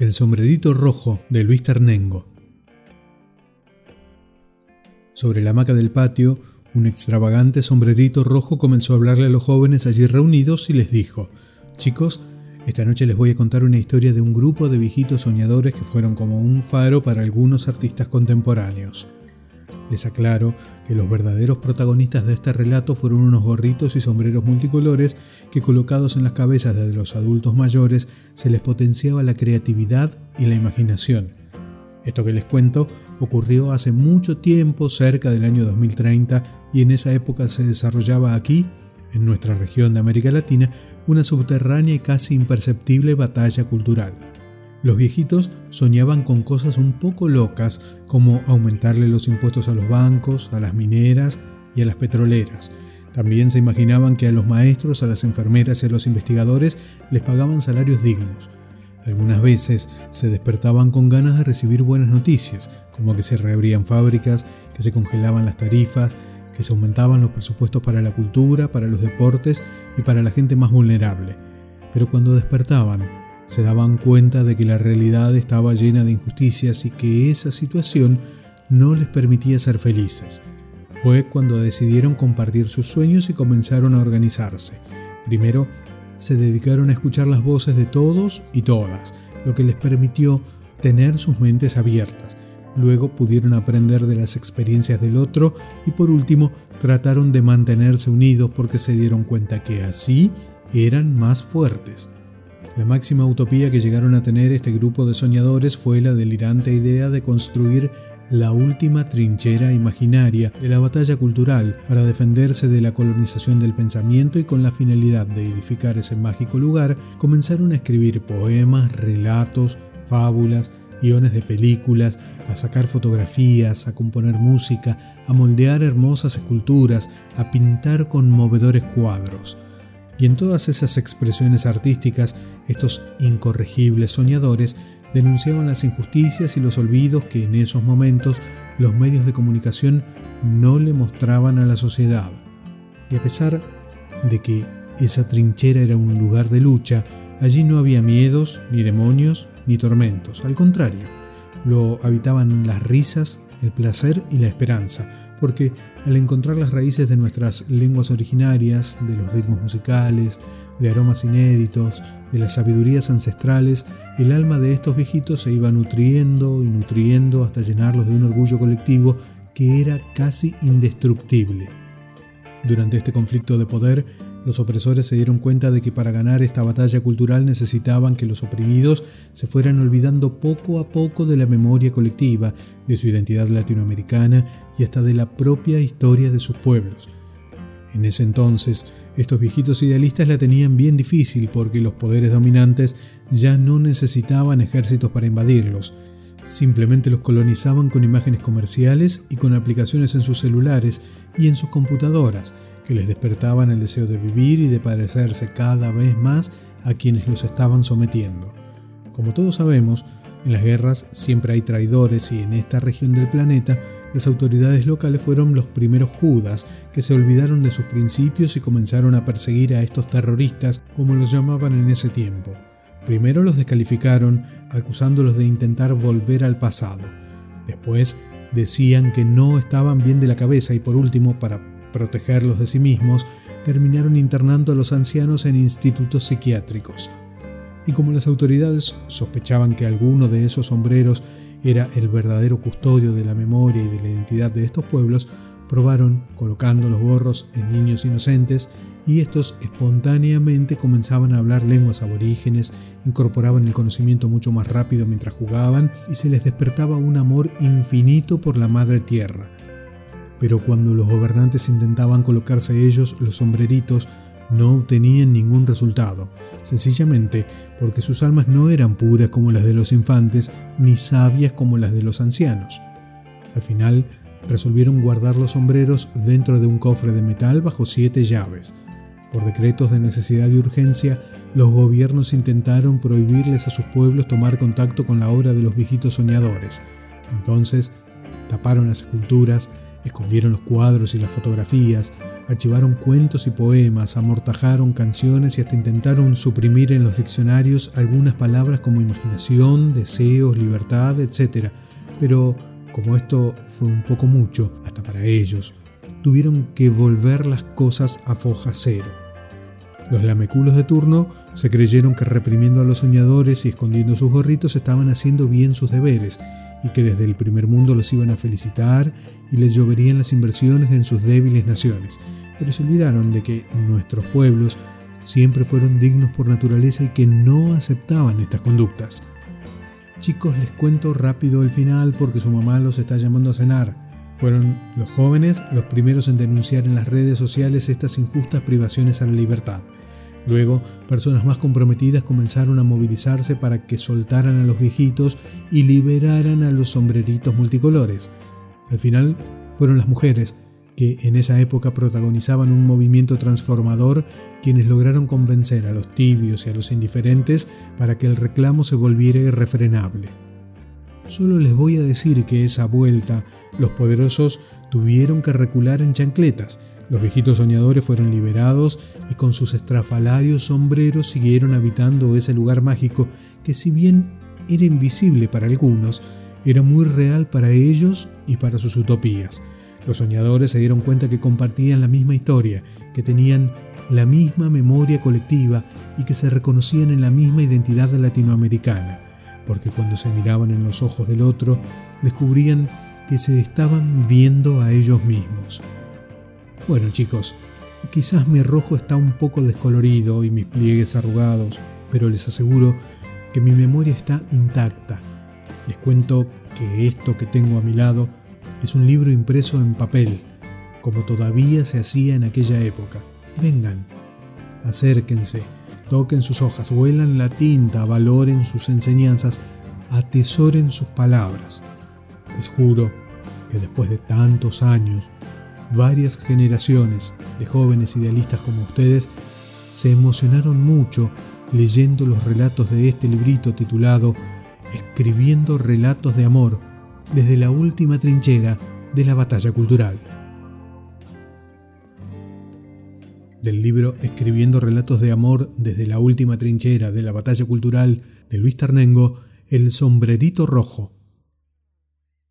El sombrerito rojo de Luis Ternengo. Sobre la hamaca del patio, un extravagante sombrerito rojo comenzó a hablarle a los jóvenes allí reunidos y les dijo, chicos, esta noche les voy a contar una historia de un grupo de viejitos soñadores que fueron como un faro para algunos artistas contemporáneos. Les aclaro que los verdaderos protagonistas de este relato fueron unos gorritos y sombreros multicolores que colocados en las cabezas de los adultos mayores se les potenciaba la creatividad y la imaginación. Esto que les cuento ocurrió hace mucho tiempo, cerca del año 2030, y en esa época se desarrollaba aquí, en nuestra región de América Latina, una subterránea y casi imperceptible batalla cultural. Los viejitos soñaban con cosas un poco locas, como aumentarle los impuestos a los bancos, a las mineras y a las petroleras. También se imaginaban que a los maestros, a las enfermeras y a los investigadores les pagaban salarios dignos. Algunas veces se despertaban con ganas de recibir buenas noticias, como que se reabrían fábricas, que se congelaban las tarifas, que se aumentaban los presupuestos para la cultura, para los deportes y para la gente más vulnerable. Pero cuando despertaban, se daban cuenta de que la realidad estaba llena de injusticias y que esa situación no les permitía ser felices. Fue cuando decidieron compartir sus sueños y comenzaron a organizarse. Primero, se dedicaron a escuchar las voces de todos y todas, lo que les permitió tener sus mentes abiertas. Luego pudieron aprender de las experiencias del otro y por último trataron de mantenerse unidos porque se dieron cuenta que así eran más fuertes. La máxima utopía que llegaron a tener este grupo de soñadores fue la delirante idea de construir la última trinchera imaginaria de la batalla cultural para defenderse de la colonización del pensamiento y con la finalidad de edificar ese mágico lugar, comenzaron a escribir poemas, relatos, fábulas, guiones de películas, a sacar fotografías, a componer música, a moldear hermosas esculturas, a pintar conmovedores cuadros. Y en todas esas expresiones artísticas, estos incorregibles soñadores denunciaban las injusticias y los olvidos que en esos momentos los medios de comunicación no le mostraban a la sociedad. Y a pesar de que esa trinchera era un lugar de lucha, allí no había miedos, ni demonios, ni tormentos. Al contrario, lo habitaban las risas, el placer y la esperanza, porque al encontrar las raíces de nuestras lenguas originarias, de los ritmos musicales, de aromas inéditos, de las sabidurías ancestrales, el alma de estos viejitos se iba nutriendo y nutriendo hasta llenarlos de un orgullo colectivo que era casi indestructible. Durante este conflicto de poder, los opresores se dieron cuenta de que para ganar esta batalla cultural necesitaban que los oprimidos se fueran olvidando poco a poco de la memoria colectiva, de su identidad latinoamericana y hasta de la propia historia de sus pueblos. En ese entonces, estos viejitos idealistas la tenían bien difícil porque los poderes dominantes ya no necesitaban ejércitos para invadirlos, simplemente los colonizaban con imágenes comerciales y con aplicaciones en sus celulares y en sus computadoras, que les despertaban el deseo de vivir y de parecerse cada vez más a quienes los estaban sometiendo. Como todos sabemos, en las guerras siempre hay traidores y en esta región del planeta las autoridades locales fueron los primeros judas que se olvidaron de sus principios y comenzaron a perseguir a estos terroristas como los llamaban en ese tiempo. Primero los descalificaron acusándolos de intentar volver al pasado. Después decían que no estaban bien de la cabeza y por último, para protegerlos de sí mismos, terminaron internando a los ancianos en institutos psiquiátricos. Y como las autoridades sospechaban que alguno de esos sombreros era el verdadero custodio de la memoria y de la identidad de estos pueblos, probaron colocando los gorros en niños inocentes y estos espontáneamente comenzaban a hablar lenguas aborígenes, incorporaban el conocimiento mucho más rápido mientras jugaban y se les despertaba un amor infinito por la madre tierra. Pero cuando los gobernantes intentaban colocarse ellos los sombreritos, no obtenían ningún resultado, sencillamente porque sus almas no eran puras como las de los infantes, ni sabias como las de los ancianos. Al final, resolvieron guardar los sombreros dentro de un cofre de metal bajo siete llaves. Por decretos de necesidad y urgencia, los gobiernos intentaron prohibirles a sus pueblos tomar contacto con la obra de los viejitos soñadores. Entonces, taparon las esculturas, Escondieron los cuadros y las fotografías, archivaron cuentos y poemas, amortajaron canciones y hasta intentaron suprimir en los diccionarios algunas palabras como imaginación, deseos, libertad, etc. Pero como esto fue un poco mucho, hasta para ellos, tuvieron que volver las cosas a foja cero. Los lameculos de turno se creyeron que reprimiendo a los soñadores y escondiendo sus gorritos estaban haciendo bien sus deberes y que desde el primer mundo los iban a felicitar y les lloverían las inversiones en sus débiles naciones. Pero se olvidaron de que nuestros pueblos siempre fueron dignos por naturaleza y que no aceptaban estas conductas. Chicos, les cuento rápido el final porque su mamá los está llamando a cenar. Fueron los jóvenes los primeros en denunciar en las redes sociales estas injustas privaciones a la libertad. Luego, personas más comprometidas comenzaron a movilizarse para que soltaran a los viejitos y liberaran a los sombreritos multicolores. Al final, fueron las mujeres, que en esa época protagonizaban un movimiento transformador, quienes lograron convencer a los tibios y a los indiferentes para que el reclamo se volviera irrefrenable. Solo les voy a decir que esa vuelta los poderosos tuvieron que recular en chancletas, los viejitos soñadores fueron liberados y con sus estrafalarios sombreros siguieron habitando ese lugar mágico que si bien era invisible para algunos, era muy real para ellos y para sus utopías. Los soñadores se dieron cuenta que compartían la misma historia, que tenían la misma memoria colectiva y que se reconocían en la misma identidad latinoamericana, porque cuando se miraban en los ojos del otro, descubrían que se estaban viendo a ellos mismos. Bueno chicos, quizás mi rojo está un poco descolorido y mis pliegues arrugados, pero les aseguro que mi memoria está intacta. Les cuento que esto que tengo a mi lado es un libro impreso en papel, como todavía se hacía en aquella época. Vengan, acérquense, toquen sus hojas, huelan la tinta, valoren sus enseñanzas, atesoren sus palabras. Les juro que después de tantos años, varias generaciones de jóvenes idealistas como ustedes se emocionaron mucho leyendo los relatos de este librito titulado Escribiendo relatos de amor desde la última trinchera de la batalla cultural. Del libro Escribiendo relatos de amor desde la última trinchera de la batalla cultural de Luis Tarnengo, El sombrerito rojo